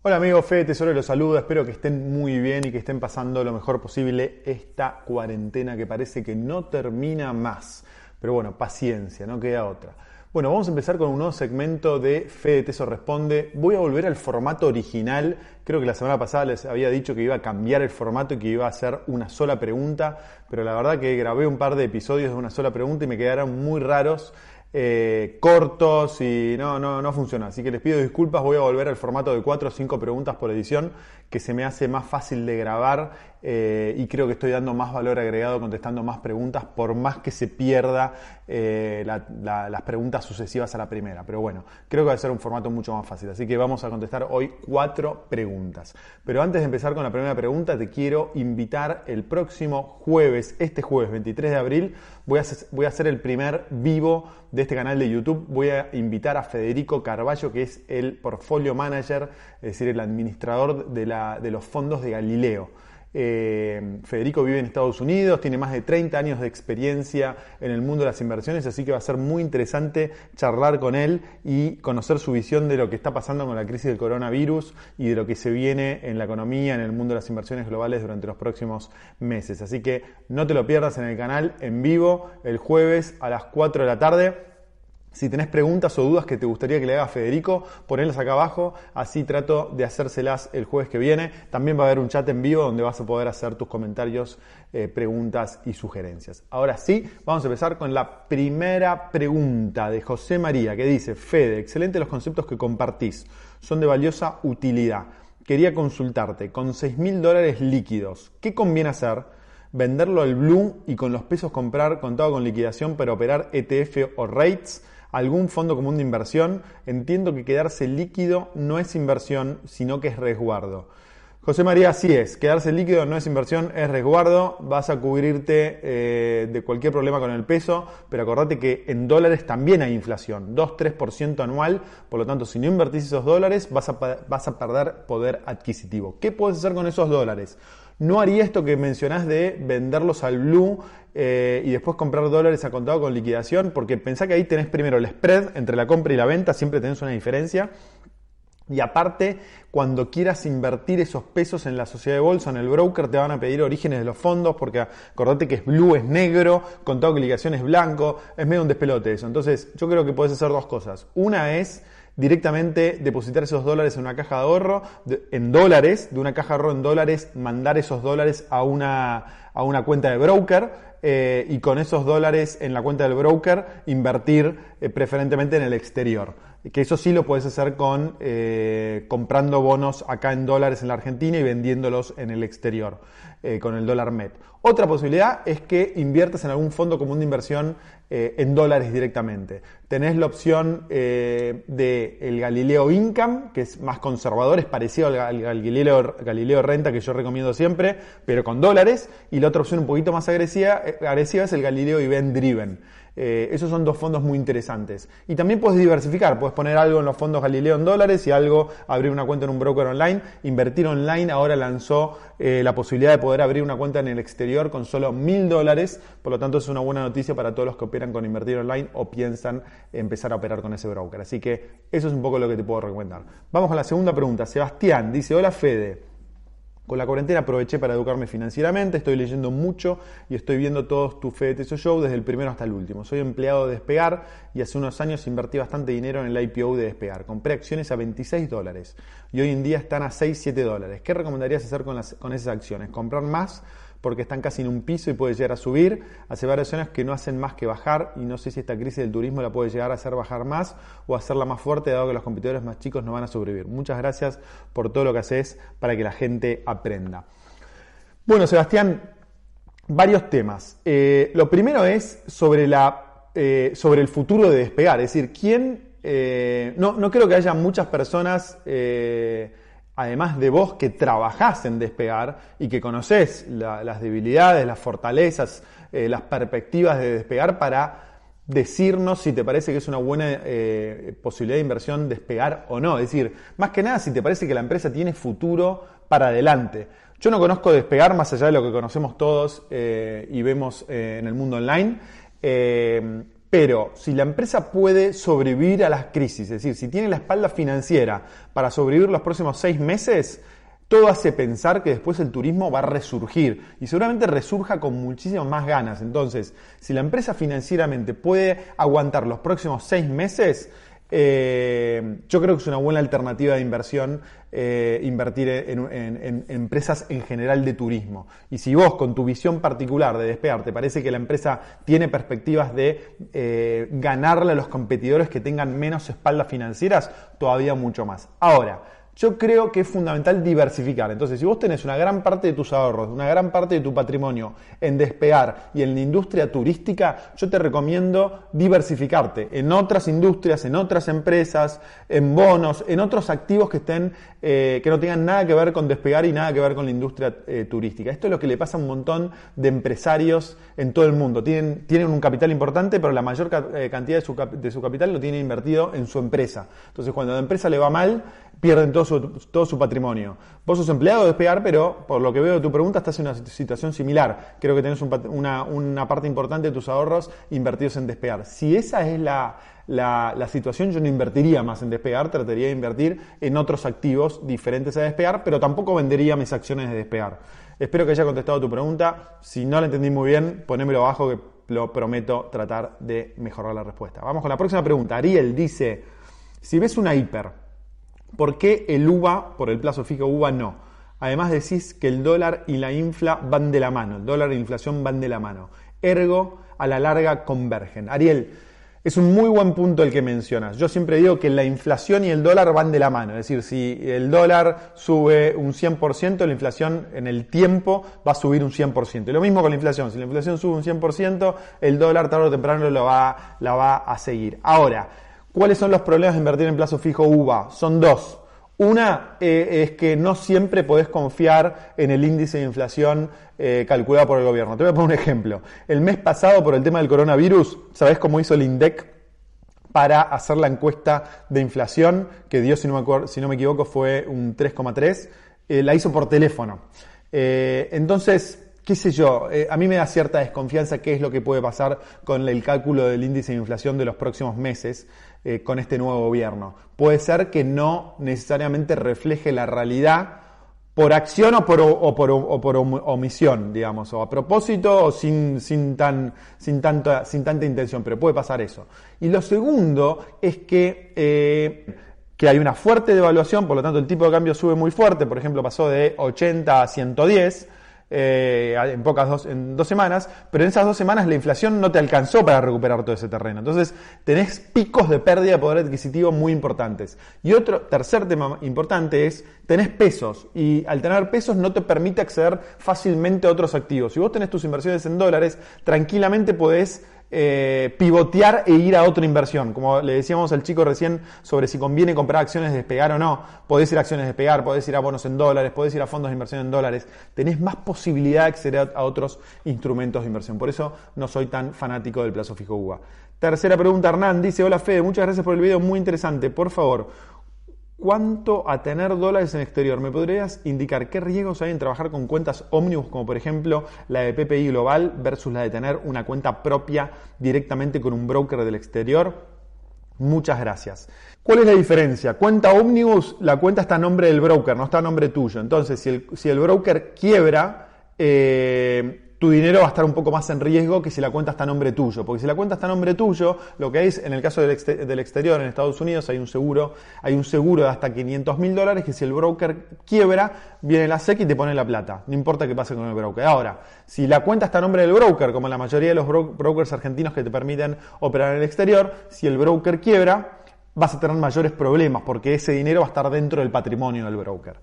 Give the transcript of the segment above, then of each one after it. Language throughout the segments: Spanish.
Hola amigos, Fede Tesoro los saluda, espero que estén muy bien y que estén pasando lo mejor posible esta cuarentena que parece que no termina más. Pero bueno, paciencia, no queda otra. Bueno, vamos a empezar con un nuevo segmento de Fede Teso Responde. Voy a volver al formato original. Creo que la semana pasada les había dicho que iba a cambiar el formato y que iba a hacer una sola pregunta, pero la verdad que grabé un par de episodios de una sola pregunta y me quedaron muy raros. Eh, cortos y no, no, no funciona. Así que les pido disculpas, voy a volver al formato de 4 o 5 preguntas por edición, que se me hace más fácil de grabar eh, y creo que estoy dando más valor agregado contestando más preguntas, por más que se pierda eh, las preguntas sucesivas a la primera. Pero bueno, creo que va a ser un formato mucho más fácil. Así que vamos a contestar hoy cuatro preguntas. Pero antes de empezar con la primera pregunta, te quiero invitar el próximo jueves, este jueves 23 de abril, voy a, voy hacer el primer vivo de este canal de YouTube. Voy a invitar a Federico Carballo, que es el portfolio manager, es decir, el administrador de los fondos de Galileo. Eh, Federico vive en Estados Unidos, tiene más de 30 años de experiencia en el mundo de las inversiones, así que va a ser muy interesante charlar con él y conocer su visión de lo que está pasando con la crisis del coronavirus y de lo que se viene en la economía, en el mundo de las inversiones globales durante los próximos meses. Así que no te lo pierdas en el canal en vivo el jueves a las 4 de la tarde. Si tenés preguntas o dudas que te gustaría que le haga a Federico, ponedlas acá abajo, así trato de hacérselas el jueves que viene. También va a haber un chat en vivo donde vas a poder hacer tus comentarios, eh, preguntas y sugerencias. Ahora sí, vamos a empezar con la primera pregunta de José María, que dice, Fede, excelente los conceptos que compartís, son de valiosa utilidad. Quería consultarte, con 6 mil dólares líquidos, ¿qué conviene hacer? venderlo al Blue y con los pesos comprar contado con liquidación para operar ETF o rates algún fondo común de inversión, entiendo que quedarse líquido no es inversión, sino que es resguardo. José María, así es, quedarse líquido no es inversión, es resguardo, vas a cubrirte eh, de cualquier problema con el peso, pero acordate que en dólares también hay inflación, 2-3% anual, por lo tanto si no invertís esos dólares vas a, perder poder adquisitivo. ¿Qué puedes hacer con esos dólares? No haría esto que mencionás de venderlos al blue eh, y después comprar dólares a contado con liquidación, porque pensá que ahí tenés primero el spread entre la compra y la venta, siempre tenés una diferencia. Y aparte, cuando quieras invertir esos pesos en la sociedad de bolsa, en el broker, te van a pedir orígenes de los fondos, porque acordate que es blue, es negro, contado con liquidación es blanco, es medio un despelote eso. Entonces, yo creo que puedes hacer dos cosas. Una es directamente depositar esos dólares en una caja de ahorro, en dólares, de una caja de ahorro en dólares, mandar esos dólares a una, a una cuenta de broker eh, y con esos dólares en la cuenta del broker invertir eh, preferentemente en el exterior. Que eso sí lo puedes hacer con eh, comprando bonos acá en dólares en la Argentina y vendiéndolos en el exterior con el dólar MET. Otra posibilidad es que inviertas en algún fondo común de inversión eh, en dólares directamente. Tenés la opción eh, del Galileo Income, que es más conservador, es parecido al, Galileo, Galileo, Renta que yo recomiendo siempre, pero con dólares. Y la otra opción un poquito más agresiva, eh, agresiva es el Galileo Event Driven. Eh, esos son dos fondos muy interesantes. Y también puedes diversificar, puedes poner algo en los fondos Galileo en dólares y algo, abrir una cuenta en un broker online. Invertir online ahora lanzó eh, la posibilidad de poder abrir una cuenta en el exterior con solo mil dólares, por lo tanto es una buena noticia para todos los que operan con invertir online o piensan empezar a operar con ese broker. Así que eso es un poco lo que te puedo recomendar. Vamos con la segunda pregunta. Sebastián dice, hola Fede. Con la cuarentena aproveché para educarme financieramente, estoy leyendo mucho y estoy viendo todos tus Fede Teso Show desde el primero hasta el último. Soy empleado de Despegar y hace unos años invertí bastante dinero en el IPO de Despegar. Compré acciones a 26 dólares y hoy en día están a 6, 7 dólares. ¿Qué recomendarías hacer con, las, con esas acciones? ¿Comprar más? Porque están casi en un piso y puede llegar a subir. Hace varias zonas que no hacen más que bajar y no sé si esta crisis del turismo la puede llegar a hacer bajar más o hacerla más fuerte, dado que los competidores más chicos no van a sobrevivir. Muchas gracias por todo lo que haces para que la gente aprenda. Bueno, Sebastián, varios temas. Eh, lo primero es sobre, la, eh, sobre el futuro de despegar, es decir, ¿quién... Eh, no, no creo que haya muchas personas además de vos que trabajás en despegar y que conocés las debilidades, las fortalezas, eh, las perspectivas de despegar para decirnos si te parece que es una buena eh, posibilidad de inversión despegar o no. Es decir, más que nada si te parece que la empresa tiene futuro para adelante. Yo no conozco despegar más allá de lo que conocemos todos eh, y vemos en el mundo online. Pero si la empresa puede sobrevivir a las crisis, es decir, si tiene la espalda financiera para sobrevivir los próximos seis meses, todo hace pensar que después el turismo va a resurgir y seguramente resurja con muchísimas más ganas. Entonces, si la empresa financieramente puede aguantar los próximos seis meses, eh, yo creo que es una buena alternativa de inversión eh, invertir en, empresas en general de turismo. Y si vos con tu visión particular de despegar te parece que la empresa tiene perspectivas de eh, ganarle a los competidores que tengan menos espaldas financieras, todavía mucho más. Ahora, yo creo que es fundamental diversificar. Entonces, si vos tenés una gran parte de tus ahorros, una gran parte de tu patrimonio en despegar y en la industria turística, yo te recomiendo diversificarte en otras industrias, en otras empresas, en bonos, en otros activos que estén, eh, que no tengan nada que ver con despegar y nada que ver con la industria eh, turística. Esto es lo que le pasa a un montón de empresarios en todo el mundo. Tienen, tienen un capital importante, pero la mayor eh, cantidad de su, capital lo tiene invertido en su empresa. Entonces, cuando la empresa le va mal, pierden todo su, patrimonio. Vos sos empleado de despegar, pero por lo que veo de tu pregunta estás en una situación similar. Creo que tenés una, parte importante de tus ahorros invertidos en despegar. Si esa es la, situación, yo no invertiría más en despegar, trataría de invertir en otros activos diferentes a despegar, pero tampoco vendería mis acciones de despegar. Espero que haya contestado tu pregunta. Si no la entendí muy bien, ponémelo abajo que lo prometo tratar de mejorar la respuesta. Vamos con la próxima pregunta. Ariel dice, si ves una hiper, ¿Por qué el UVA, por el plazo fijo UVA, no? Además decís que el dólar y la infla van de la mano, el dólar y la inflación van de la mano. Ergo, a la larga convergen. Ariel, es un muy buen punto el que mencionas. Yo siempre digo que la inflación y el dólar van de la mano. Es decir, si el dólar sube un 100%, la inflación en el tiempo va a subir un 100%. Y lo mismo con la inflación. Si la inflación sube un 100%, el dólar tarde o temprano lo la va a seguir. Ahora, ¿Cuáles son los problemas de invertir en plazo fijo UVA? Son dos. Una eh, es que no siempre podés confiar en el índice de inflación eh, calculado por el gobierno. Te voy a poner un ejemplo. El mes pasado, por el tema del coronavirus, ¿sabés cómo hizo el INDEC para hacer la encuesta de inflación? Que dio, si no me, si no me equivoco, fue un 3,3. Eh, la hizo por teléfono. entonces, qué sé yo, a mí me da cierta desconfianza qué es lo que puede pasar con el cálculo del índice de inflación de los próximos meses. Eh, con este nuevo gobierno. Puede ser que no necesariamente refleje la realidad por acción o por, o por, o por omisión, digamos, o a propósito o sin, sin, tan, sin, tanta, sin tanta intención, pero puede pasar eso. Y lo segundo es que, eh, que hay una fuerte devaluación, por lo tanto el tipo de cambio sube muy fuerte, por ejemplo pasó de 80 a 110, eh, en pocas dos, en dos semanas, pero en esas dos semanas la inflación no te alcanzó para recuperar todo ese terreno. Entonces tenés picos de pérdida de poder adquisitivo muy importantes. Y otro tercer tema importante es, tenés pesos y al tener pesos no te permite acceder fácilmente a otros activos. Si vos tenés tus inversiones en dólares, tranquilamente podés eh, pivotear e ir a otra inversión. Como le decíamos al chico recién sobre si conviene comprar acciones de despegar o no, podés ir a acciones de despegar, podés ir a bonos en dólares, podés ir a fondos de inversión en dólares. Tenés más posibilidad de acceder a otros instrumentos de inversión. Por eso no soy tan fanático del plazo fijo UVA. Tercera pregunta, Hernán dice, hola Fede, muchas gracias por el video, muy interesante. Por favor, ¿Cuánto a tener dólares en exterior? ¿Me podrías indicar qué riesgos hay en trabajar con cuentas ómnibus, como por ejemplo la de PPI Global versus la de tener una cuenta propia directamente con un broker del exterior? Muchas gracias. ¿Cuál es la diferencia? Cuenta ómnibus, la cuenta está a nombre del broker, no está a nombre tuyo. Entonces, si el, si el broker quiebra, eh, tu dinero va a estar un poco más en riesgo que si la cuenta está a nombre tuyo. Porque si la cuenta está a nombre tuyo, lo que es, en el caso del, exterior, en Estados Unidos, hay un seguro, hay un seguro de hasta 500 mil dólares que si el broker quiebra, viene la SEC y te pone la plata. No importa qué pase con el broker. Ahora, si la cuenta está a nombre del broker, como la mayoría de los brokers argentinos que te permiten operar en el exterior, si el broker quiebra, vas a tener mayores problemas porque ese dinero va a estar dentro del patrimonio del broker.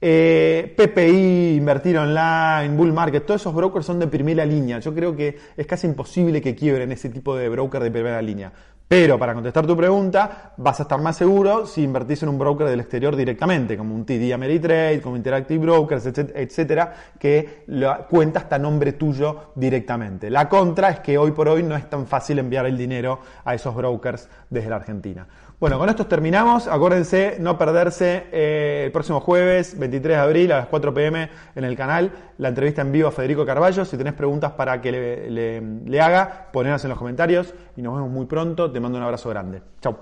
Eh, PPI, invertir online, bull market, todos esos brokers son de primera línea. Yo creo que es casi imposible que quiebren ese tipo de broker de primera línea. Pero para contestar tu pregunta, vas a estar más seguro si invertís en un broker del exterior directamente, como un TD Ameritrade, como Interactive Brokers, etcétera, que cuenta está a nombre tuyo directamente. La contra es que hoy por hoy no es tan fácil enviar el dinero a esos brokers desde la Argentina. Bueno, con esto terminamos. Acuérdense no perderse eh, el próximo jueves, 23 de abril, a las 4 pm en el canal, la entrevista en vivo a Federico Carballo. Si tenés preguntas para que le, le haga, ponedlas en los comentarios y nos vemos muy pronto. Te mando un abrazo grande. Chau.